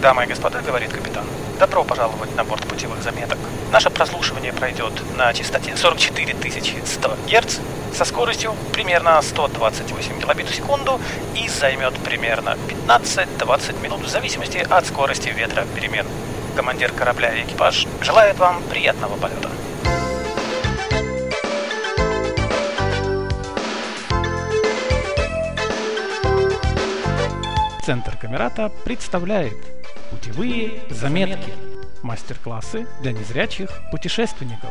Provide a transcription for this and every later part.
Дамы и господа, говорит капитан, добро пожаловать на борт путевых заметок. Наше прослушивание пройдет на частоте 44 100 Гц со скоростью примерно 128 кбит в секунду и займет примерно 15-20 минут в зависимости от скорости ветра перемен. Командир корабля и экипаж желает вам приятного полета. Центр Камерата представляет Путевые заметки. Мастер-классы для незрячих путешественников.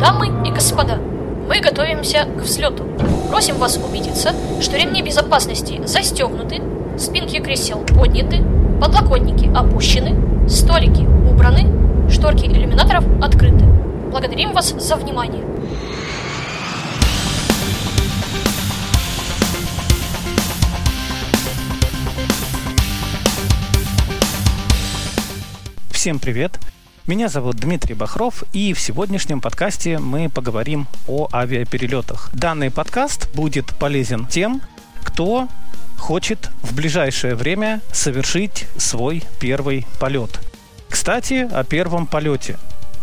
Дамы и господа, мы готовимся к взлету. Просим вас убедиться, что ремни безопасности застегнуты, спинки кресел подняты, подлокотники опущены, столики убраны, шторки иллюминаторов открыты. Благодарим вас за внимание. Всем привет! Меня зовут Дмитрий Бахров, и в сегодняшнем подкасте мы поговорим о авиаперелетах. Данный подкаст будет полезен тем, кто хочет в ближайшее время совершить свой первый полет. Кстати, о первом полете.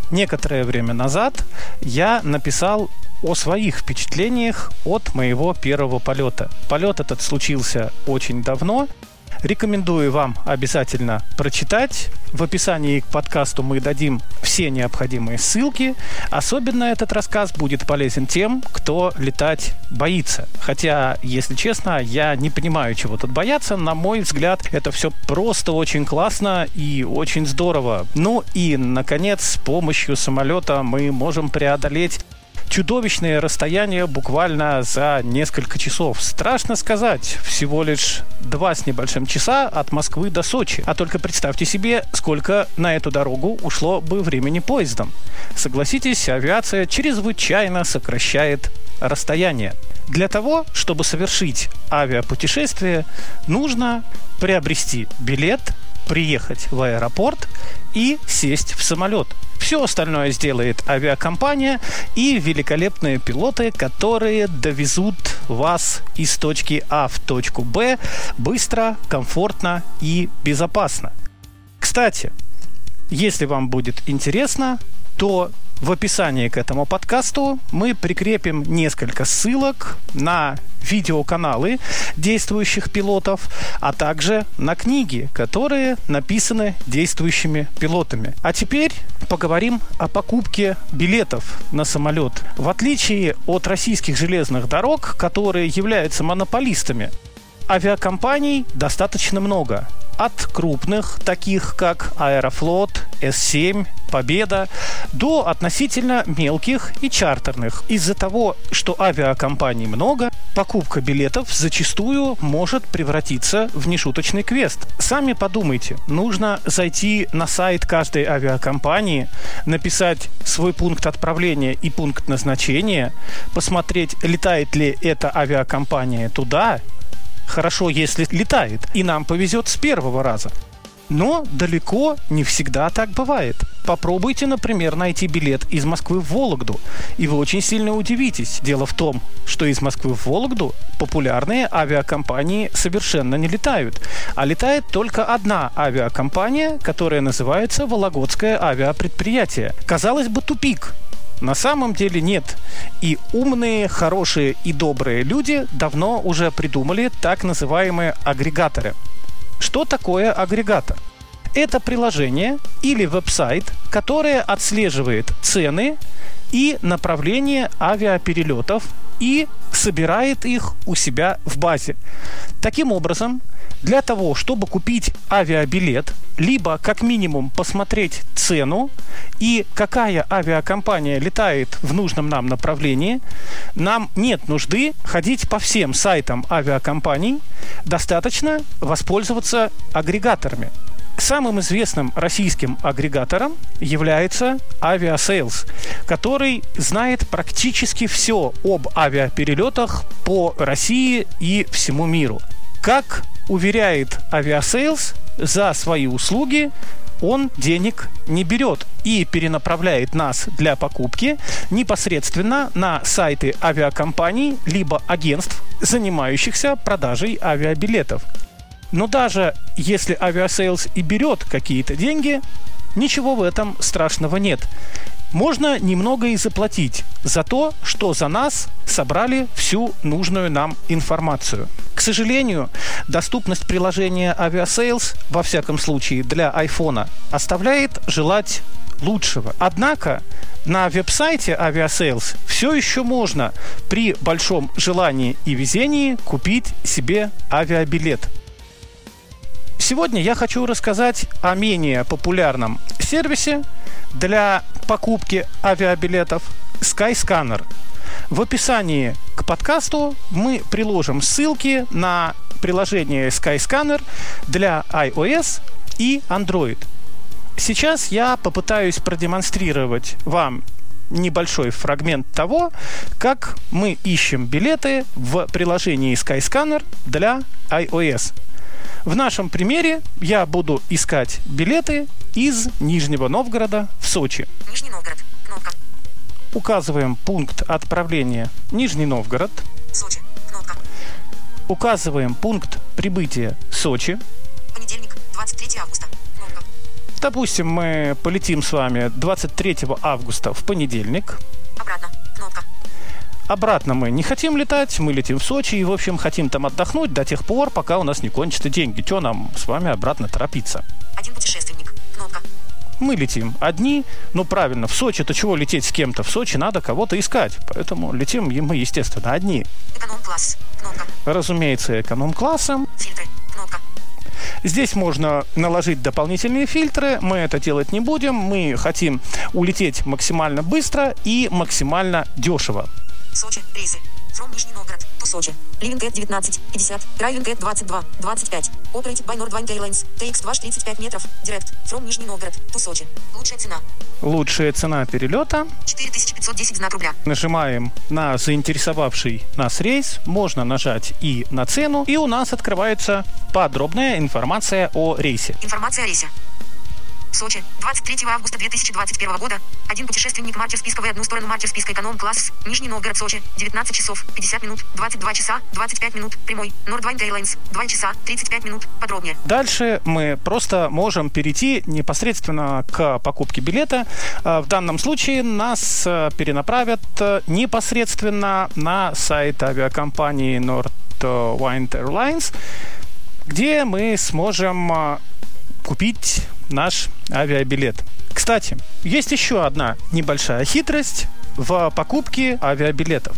Некоторое время назад я написал о своих впечатлениях от моего первого полета. Полет этот случился очень давно, Рекомендую вам обязательно прочитать. В описании к подкасту мы дадим все необходимые ссылки. Особенно этот рассказ будет полезен тем, кто летать боится. Хотя, если честно, я не понимаю, чего тут бояться. На мой взгляд, это все просто очень классно и очень здорово. Ну и, наконец, с помощью самолета мы можем преодолеть чудовищные расстояния буквально за несколько часов. Страшно сказать, всего лишь два с небольшим часа от Москвы до Сочи. А только представьте себе, сколько на эту дорогу ушло бы времени поездом. Согласитесь, авиация чрезвычайно сокращает расстояние. Для того, чтобы совершить авиапутешествие, нужно приобрести билет, приехать в аэропорт и сесть в самолет. Все остальное сделает авиакомпания и великолепные пилоты, которые довезут вас из точки А в точку Б быстро, комфортно и безопасно. Кстати, если вам будет интересно, то в описании к этому подкасту мы прикрепим несколько ссылок на видеоканалы действующих пилотов, а также на книги, которые написаны действующими пилотами. А теперь поговорим о покупке билетов на самолет. В отличие от российских железных дорог, которые являются монополистами, авиакомпаний достаточно много. От крупных, таких как Аэрофлот, С-7, Победа, до относительно мелких и чартерных. Из-за того, что авиакомпаний много, покупка билетов зачастую может превратиться в нешуточный квест. Сами подумайте, нужно зайти на сайт каждой авиакомпании, написать свой пункт отправления и пункт назначения, посмотреть, летает ли эта авиакомпания туда, хорошо, если летает, и нам повезет с первого раза. Но далеко не всегда так бывает. Попробуйте, например, найти билет из Москвы в Вологду, и вы очень сильно удивитесь. Дело в том, что из Москвы в Вологду популярные авиакомпании совершенно не летают, а летает только одна авиакомпания, которая называется Вологодское авиапредприятие. Казалось бы, тупик, на самом деле нет. И умные, хорошие и добрые люди давно уже придумали так называемые агрегаторы. Что такое агрегатор? Это приложение или веб-сайт, которое отслеживает цены и направление авиаперелетов и собирает их у себя в базе. Таким образом, для того, чтобы купить авиабилет, либо как минимум посмотреть цену и какая авиакомпания летает в нужном нам направлении, нам нет нужды ходить по всем сайтам авиакомпаний, достаточно воспользоваться агрегаторами. Самым известным российским агрегатором является Aviasales, который знает практически все об авиаперелетах по России и всему миру. Как уверяет Aviasales, за свои услуги он денег не берет и перенаправляет нас для покупки непосредственно на сайты авиакомпаний либо агентств, занимающихся продажей авиабилетов. Но даже если Aviasales и берет какие-то деньги, ничего в этом страшного нет. Можно немного и заплатить за то, что за нас собрали всю нужную нам информацию. К сожалению, доступность приложения Aviasales, во всяком случае для iPhone, оставляет желать лучшего. Однако на веб-сайте Aviasales все еще можно при большом желании и везении купить себе авиабилет. Сегодня я хочу рассказать о менее популярном сервисе для покупки авиабилетов Skyscanner. В описании к подкасту мы приложим ссылки на приложение Skyscanner для iOS и Android. Сейчас я попытаюсь продемонстрировать вам небольшой фрагмент того, как мы ищем билеты в приложении Skyscanner для iOS. В нашем примере я буду искать билеты из Нижнего Новгорода в Сочи. Нижний Новгород. Кнопка. Указываем пункт отправления Нижний Новгород. Сочи. Кнопка. Указываем пункт прибытия Сочи. Понедельник, 23 августа. Кнопка. Допустим, мы полетим с вами 23 августа в понедельник. Обратно. Кнопка. Обратно мы не хотим летать, мы летим в Сочи и, в общем, хотим там отдохнуть до тех пор, пока у нас не кончатся деньги. Че нам с вами обратно торопиться? Один путешественник. Кнопка. Мы летим одни, ну правильно, в Сочи-то чего лететь с кем-то? В Сочи надо кого-то искать, поэтому летим и мы, естественно, одни. Эконом-класс. Кнопка. Разумеется, эконом-классом. Фильтры. Кнопка. Здесь можно наложить дополнительные фильтры, мы это делать не будем, мы хотим улететь максимально быстро и максимально дешево. Сочи. Рейсы. From Нижний Новгород. To Сочи. Living at 19. 50. Driving at 22. 25. Operated by Nordwine Airlines. TX2 35 метров. Direct. From Нижний Новгород. To Сочи. Лучшая цена. Лучшая цена перелета 4510 знак рубля. Нажимаем на заинтересовавший нас рейс, можно нажать и на цену, и у нас открывается подробная информация о рейсе. Информация о рейсе. Сочи. 23 августа 2021 года. Один путешественник марча списка в одну сторону марча списка эконом-класс. Нижний Новгород, Сочи. 19 часов 50 минут. 22 часа 25 минут. Прямой. Nordwine Airlines. 2 часа 35 минут. Подробнее. Дальше мы просто можем перейти непосредственно к покупке билета. А, В данном случае нас э, перенаправят э, непосредственно на сайт авиакомпании Nordwind Airlines, где мы сможем купить наш авиабилет. Кстати, есть еще одна небольшая хитрость в покупке авиабилетов.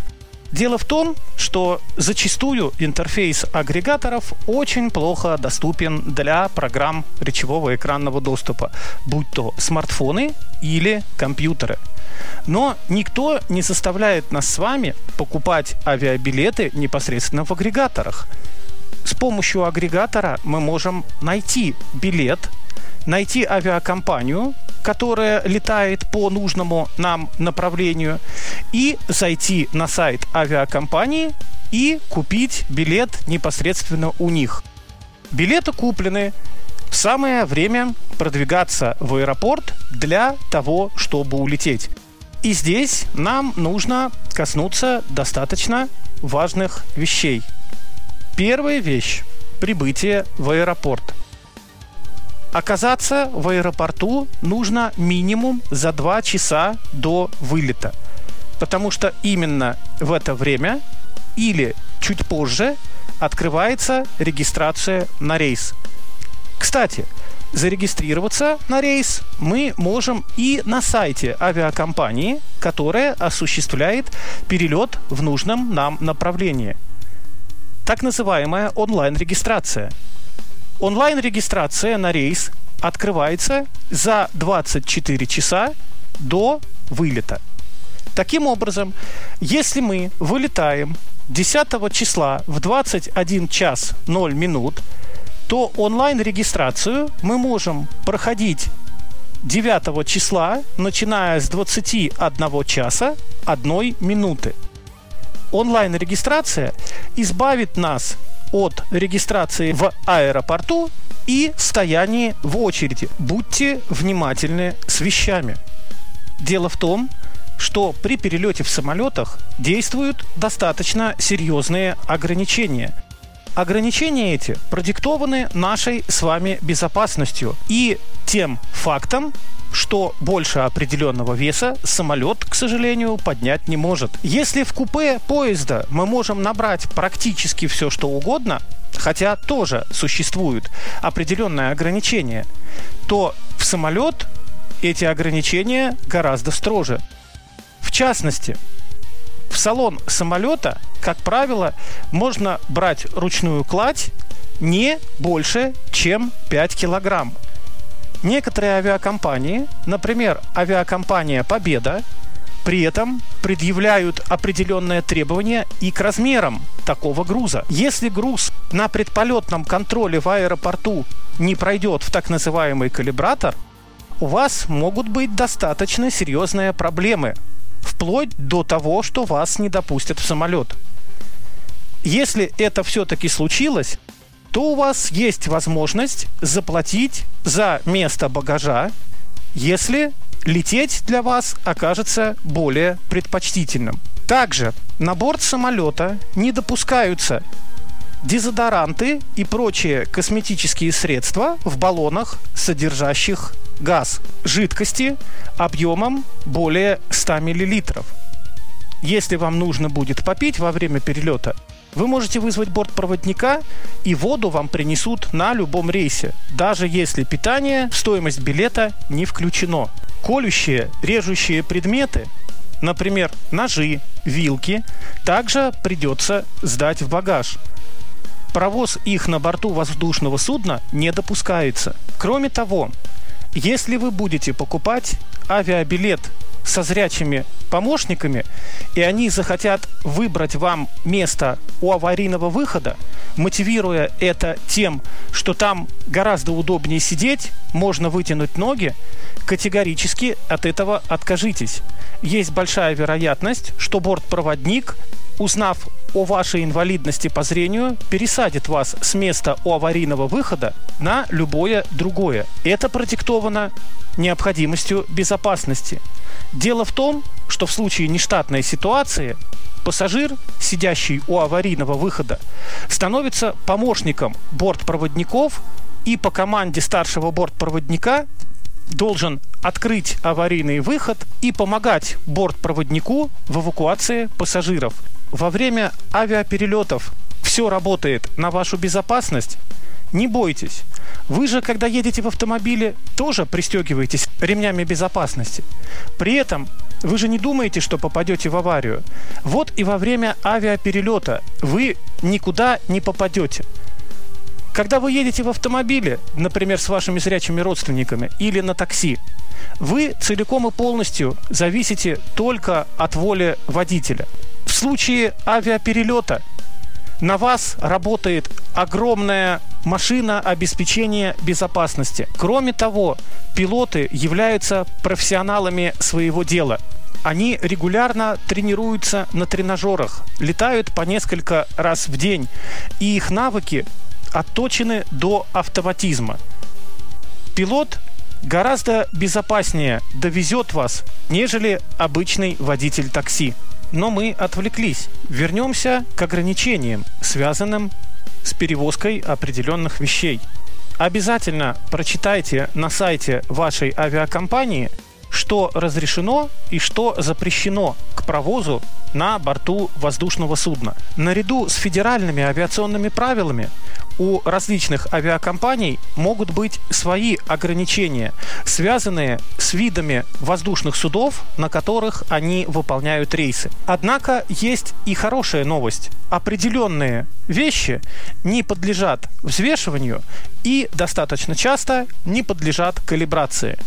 Дело в том, что зачастую интерфейс агрегаторов очень плохо доступен для программ речевого экранного доступа, будь то смартфоны или компьютеры. Но никто не заставляет нас с вами покупать авиабилеты непосредственно в агрегаторах. С помощью агрегатора мы можем найти билет, найти авиакомпанию, которая летает по нужному нам направлению, и зайти на сайт авиакомпании и купить билет непосредственно у них. Билеты куплены. Самое время продвигаться в аэропорт для того, чтобы улететь. И здесь нам нужно коснуться достаточно важных вещей. Первая вещь – прибытие в аэропорт. Оказаться в аэропорту нужно минимум за 2 часа до вылета. Потому что именно в это время или чуть позже открывается регистрация на рейс. Кстати, зарегистрироваться на рейс мы можем и на сайте авиакомпании, которая осуществляет перелет в нужном нам направлении. Так называемая онлайн-регистрация. Онлайн-регистрация на рейс открывается за 24 часа до вылета. Таким образом, если мы вылетаем 10 числа в 21 час 0 минут, то онлайн-регистрацию мы можем проходить 9 числа, начиная с 21 часа 1 минуты. Онлайн-регистрация избавит нас от регистрации в аэропорту и стоянии в очереди. Будьте внимательны с вещами. Дело в том, что при перелете в самолетах действуют достаточно серьезные ограничения. Ограничения эти продиктованы нашей с вами безопасностью и тем фактом, что больше определенного веса самолет, к сожалению, поднять не может. Если в купе поезда мы можем набрать практически все, что угодно, хотя тоже существуют определенные ограничения, то в самолет эти ограничения гораздо строже. В частности, в салон самолета, как правило, можно брать ручную кладь не больше, чем 5 килограмм. Некоторые авиакомпании, например, авиакомпания «Победа», при этом предъявляют определенные требования и к размерам такого груза. Если груз на предполетном контроле в аэропорту не пройдет в так называемый калибратор, у вас могут быть достаточно серьезные проблемы, вплоть до того, что вас не допустят в самолет. Если это все-таки случилось, то у вас есть возможность заплатить за место багажа, если лететь для вас окажется более предпочтительным. Также на борт самолета не допускаются дезодоранты и прочие косметические средства в баллонах, содержащих газ, жидкости объемом более 100 мл. Если вам нужно будет попить во время перелета, вы можете вызвать бортпроводника, и воду вам принесут на любом рейсе, даже если питание стоимость билета не включено. Колющие, режущие предметы, например, ножи, вилки, также придется сдать в багаж. Провоз их на борту воздушного судна не допускается. Кроме того, если вы будете покупать авиабилет со зрячими помощниками, и они захотят выбрать вам место у аварийного выхода, мотивируя это тем, что там гораздо удобнее сидеть, можно вытянуть ноги, категорически от этого откажитесь. Есть большая вероятность, что бортпроводник узнав о вашей инвалидности по зрению, пересадит вас с места у аварийного выхода на любое другое. Это продиктовано необходимостью безопасности. Дело в том, что в случае нештатной ситуации пассажир, сидящий у аварийного выхода, становится помощником бортпроводников и по команде старшего бортпроводника должен открыть аварийный выход и помогать бортпроводнику в эвакуации пассажиров во время авиаперелетов все работает на вашу безопасность, не бойтесь. Вы же, когда едете в автомобиле, тоже пристегиваетесь ремнями безопасности. При этом вы же не думаете, что попадете в аварию. Вот и во время авиаперелета вы никуда не попадете. Когда вы едете в автомобиле, например, с вашими зрячими родственниками или на такси, вы целиком и полностью зависите только от воли водителя. Случае авиаперелета на вас работает огромная машина обеспечения безопасности. Кроме того, пилоты являются профессионалами своего дела. Они регулярно тренируются на тренажерах, летают по несколько раз в день, и их навыки отточены до автоматизма. Пилот гораздо безопаснее довезет вас, нежели обычный водитель такси. Но мы отвлеклись. Вернемся к ограничениям, связанным с перевозкой определенных вещей. Обязательно прочитайте на сайте вашей авиакомпании, что разрешено и что запрещено к провозу на борту воздушного судна. Наряду с федеральными авиационными правилами у различных авиакомпаний могут быть свои ограничения, связанные с видами воздушных судов, на которых они выполняют рейсы. Однако есть и хорошая новость. Определенные вещи не подлежат взвешиванию и достаточно часто не подлежат калибрации.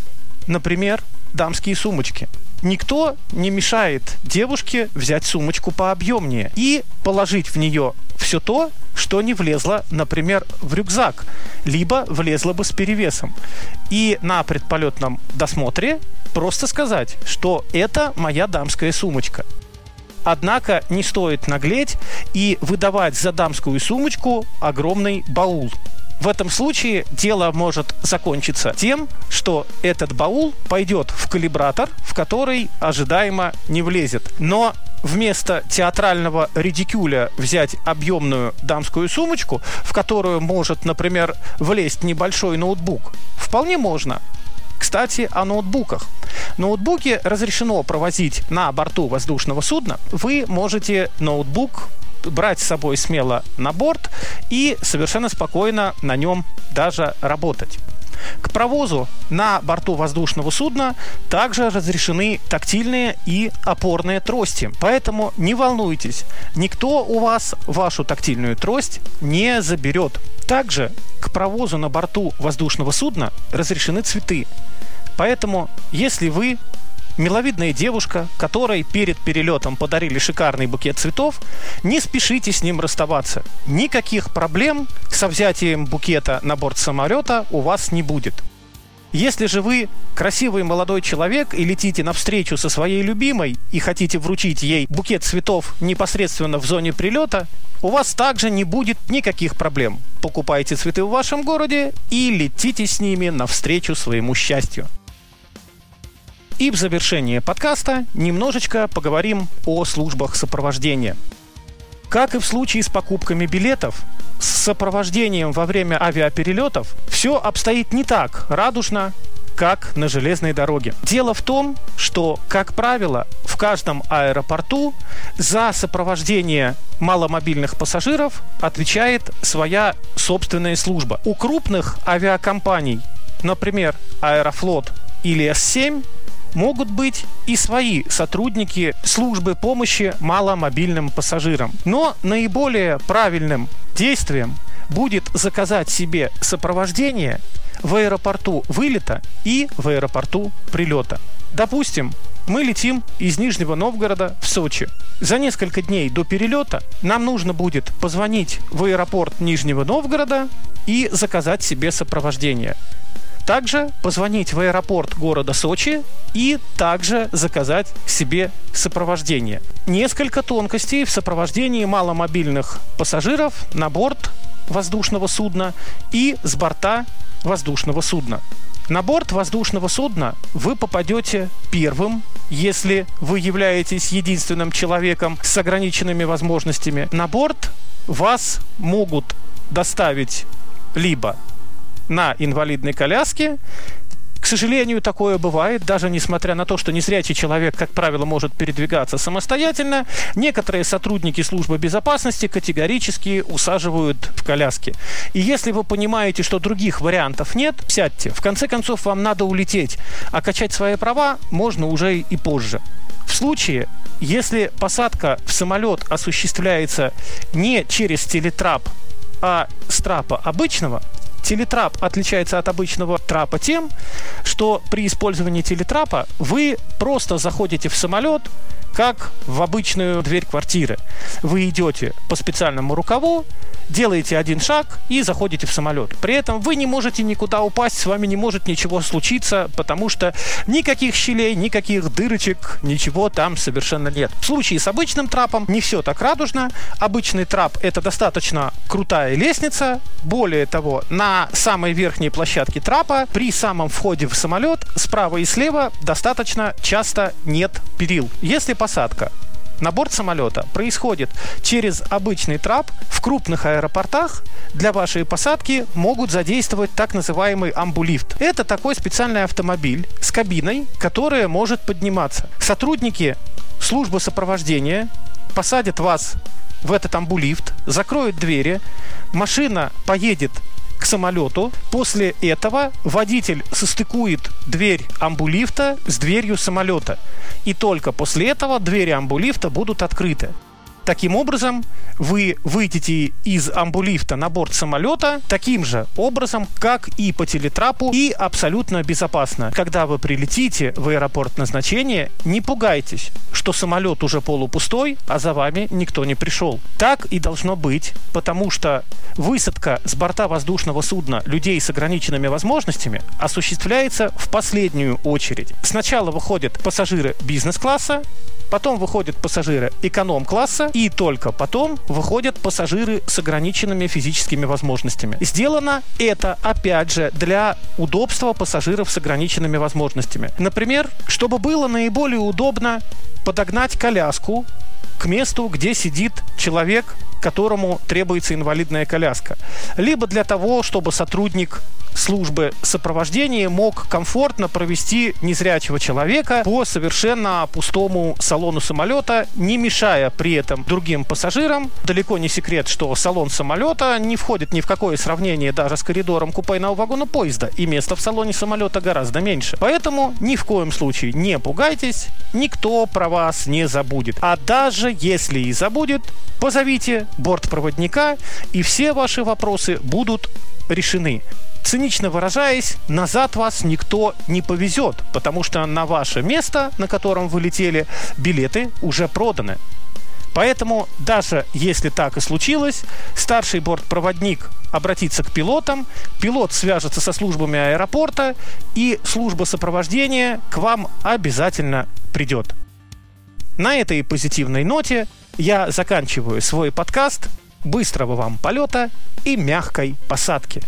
Например, дамские сумочки. Никто не мешает девушке взять сумочку пообъемнее и положить в нее все то, что не влезло, например, в рюкзак, либо влезло бы с перевесом. И на предполетном досмотре просто сказать, что это моя дамская сумочка. Однако не стоит наглеть и выдавать за дамскую сумочку огромный баул. В этом случае дело может закончиться тем, что этот баул пойдет в калибратор, в который ожидаемо не влезет. Но вместо театрального редикюля взять объемную дамскую сумочку, в которую может, например, влезть небольшой ноутбук, вполне можно. Кстати, о ноутбуках. Ноутбуки разрешено провозить на борту воздушного судна. Вы можете ноутбук брать с собой смело на борт и совершенно спокойно на нем даже работать. К провозу на борту воздушного судна также разрешены тактильные и опорные трости. Поэтому не волнуйтесь, никто у вас вашу тактильную трость не заберет. Также к провозу на борту воздушного судна разрешены цветы. Поэтому, если вы миловидная девушка, которой перед перелетом подарили шикарный букет цветов, не спешите с ним расставаться. Никаких проблем со взятием букета на борт самолета у вас не будет. Если же вы красивый молодой человек и летите навстречу со своей любимой и хотите вручить ей букет цветов непосредственно в зоне прилета, у вас также не будет никаких проблем. Покупайте цветы в вашем городе и летите с ними навстречу своему счастью. И в завершение подкаста немножечко поговорим о службах сопровождения. Как и в случае с покупками билетов, с сопровождением во время авиаперелетов все обстоит не так радужно, как на железной дороге. Дело в том, что, как правило, в каждом аэропорту за сопровождение маломобильных пассажиров отвечает своя собственная служба. У крупных авиакомпаний, например, Аэрофлот или С-7, могут быть и свои сотрудники службы помощи маломобильным пассажирам. Но наиболее правильным действием будет заказать себе сопровождение в аэропорту вылета и в аэропорту прилета. Допустим, мы летим из Нижнего Новгорода в Сочи. За несколько дней до перелета нам нужно будет позвонить в аэропорт Нижнего Новгорода и заказать себе сопровождение. Также позвонить в аэропорт города Сочи и также заказать себе сопровождение. Несколько тонкостей в сопровождении маломобильных пассажиров на борт воздушного судна и с борта воздушного судна. На борт воздушного судна вы попадете первым, если вы являетесь единственным человеком с ограниченными возможностями. На борт вас могут доставить либо на инвалидной коляске. К сожалению, такое бывает, даже несмотря на то, что незрячий человек, как правило, может передвигаться самостоятельно, некоторые сотрудники службы безопасности категорически усаживают в коляски. И если вы понимаете, что других вариантов нет, сядьте. В конце концов, вам надо улететь, а качать свои права можно уже и позже. В случае, если посадка в самолет осуществляется не через телетрап, а с трапа обычного, Телетрап отличается от обычного трапа тем, что при использовании телетрапа вы просто заходите в самолет, как в обычную дверь квартиры. Вы идете по специальному рукаву, делаете один шаг и заходите в самолет. При этом вы не можете никуда упасть, с вами не может ничего случиться, потому что никаких щелей, никаких дырочек, ничего там совершенно нет. В случае с обычным трапом не все так радужно. Обычный трап это достаточно крутая лестница. Более того, на самой верхней площадке трапа при самом входе в самолет справа и слева достаточно часто нет перил. Если посадка на борт самолета происходит через обычный трап, в крупных аэропортах для вашей посадки могут задействовать так называемый амбулифт. Это такой специальный автомобиль с кабиной, которая может подниматься. Сотрудники службы сопровождения посадят вас в этот амбулифт, закроют двери, машина поедет к самолету. После этого водитель состыкует дверь амбулифта с дверью самолета. И только после этого двери амбулифта будут открыты. Таким образом, вы выйдете из амбулифта на борт самолета таким же образом, как и по телетрапу, и абсолютно безопасно. Когда вы прилетите в аэропорт назначения, не пугайтесь, что самолет уже полупустой, а за вами никто не пришел. Так и должно быть, потому что высадка с борта воздушного судна людей с ограниченными возможностями осуществляется в последнюю очередь. Сначала выходят пассажиры бизнес-класса, потом выходят пассажиры эконом-класса, и только потом выходят пассажиры с ограниченными физическими возможностями. Сделано это, опять же, для удобства пассажиров с ограниченными возможностями. Например, чтобы было наиболее удобно подогнать коляску к месту, где сидит человек, которому требуется инвалидная коляска. Либо для того, чтобы сотрудник службы сопровождения мог комфортно провести незрячего человека по совершенно пустому салону самолета, не мешая при этом другим пассажирам. Далеко не секрет, что салон самолета не входит ни в какое сравнение даже с коридором купейного вагона поезда, и места в салоне самолета гораздо меньше. Поэтому ни в коем случае не пугайтесь, никто про вас не забудет. А даже если и забудет, позовите бортпроводника, и все ваши вопросы будут решены. Цинично выражаясь, назад вас никто не повезет, потому что на ваше место, на котором вы летели, билеты уже проданы. Поэтому даже если так и случилось, старший бортпроводник обратится к пилотам, пилот свяжется со службами аэропорта, и служба сопровождения к вам обязательно придет. На этой позитивной ноте я заканчиваю свой подкаст. Быстрого вам полета и мягкой посадки.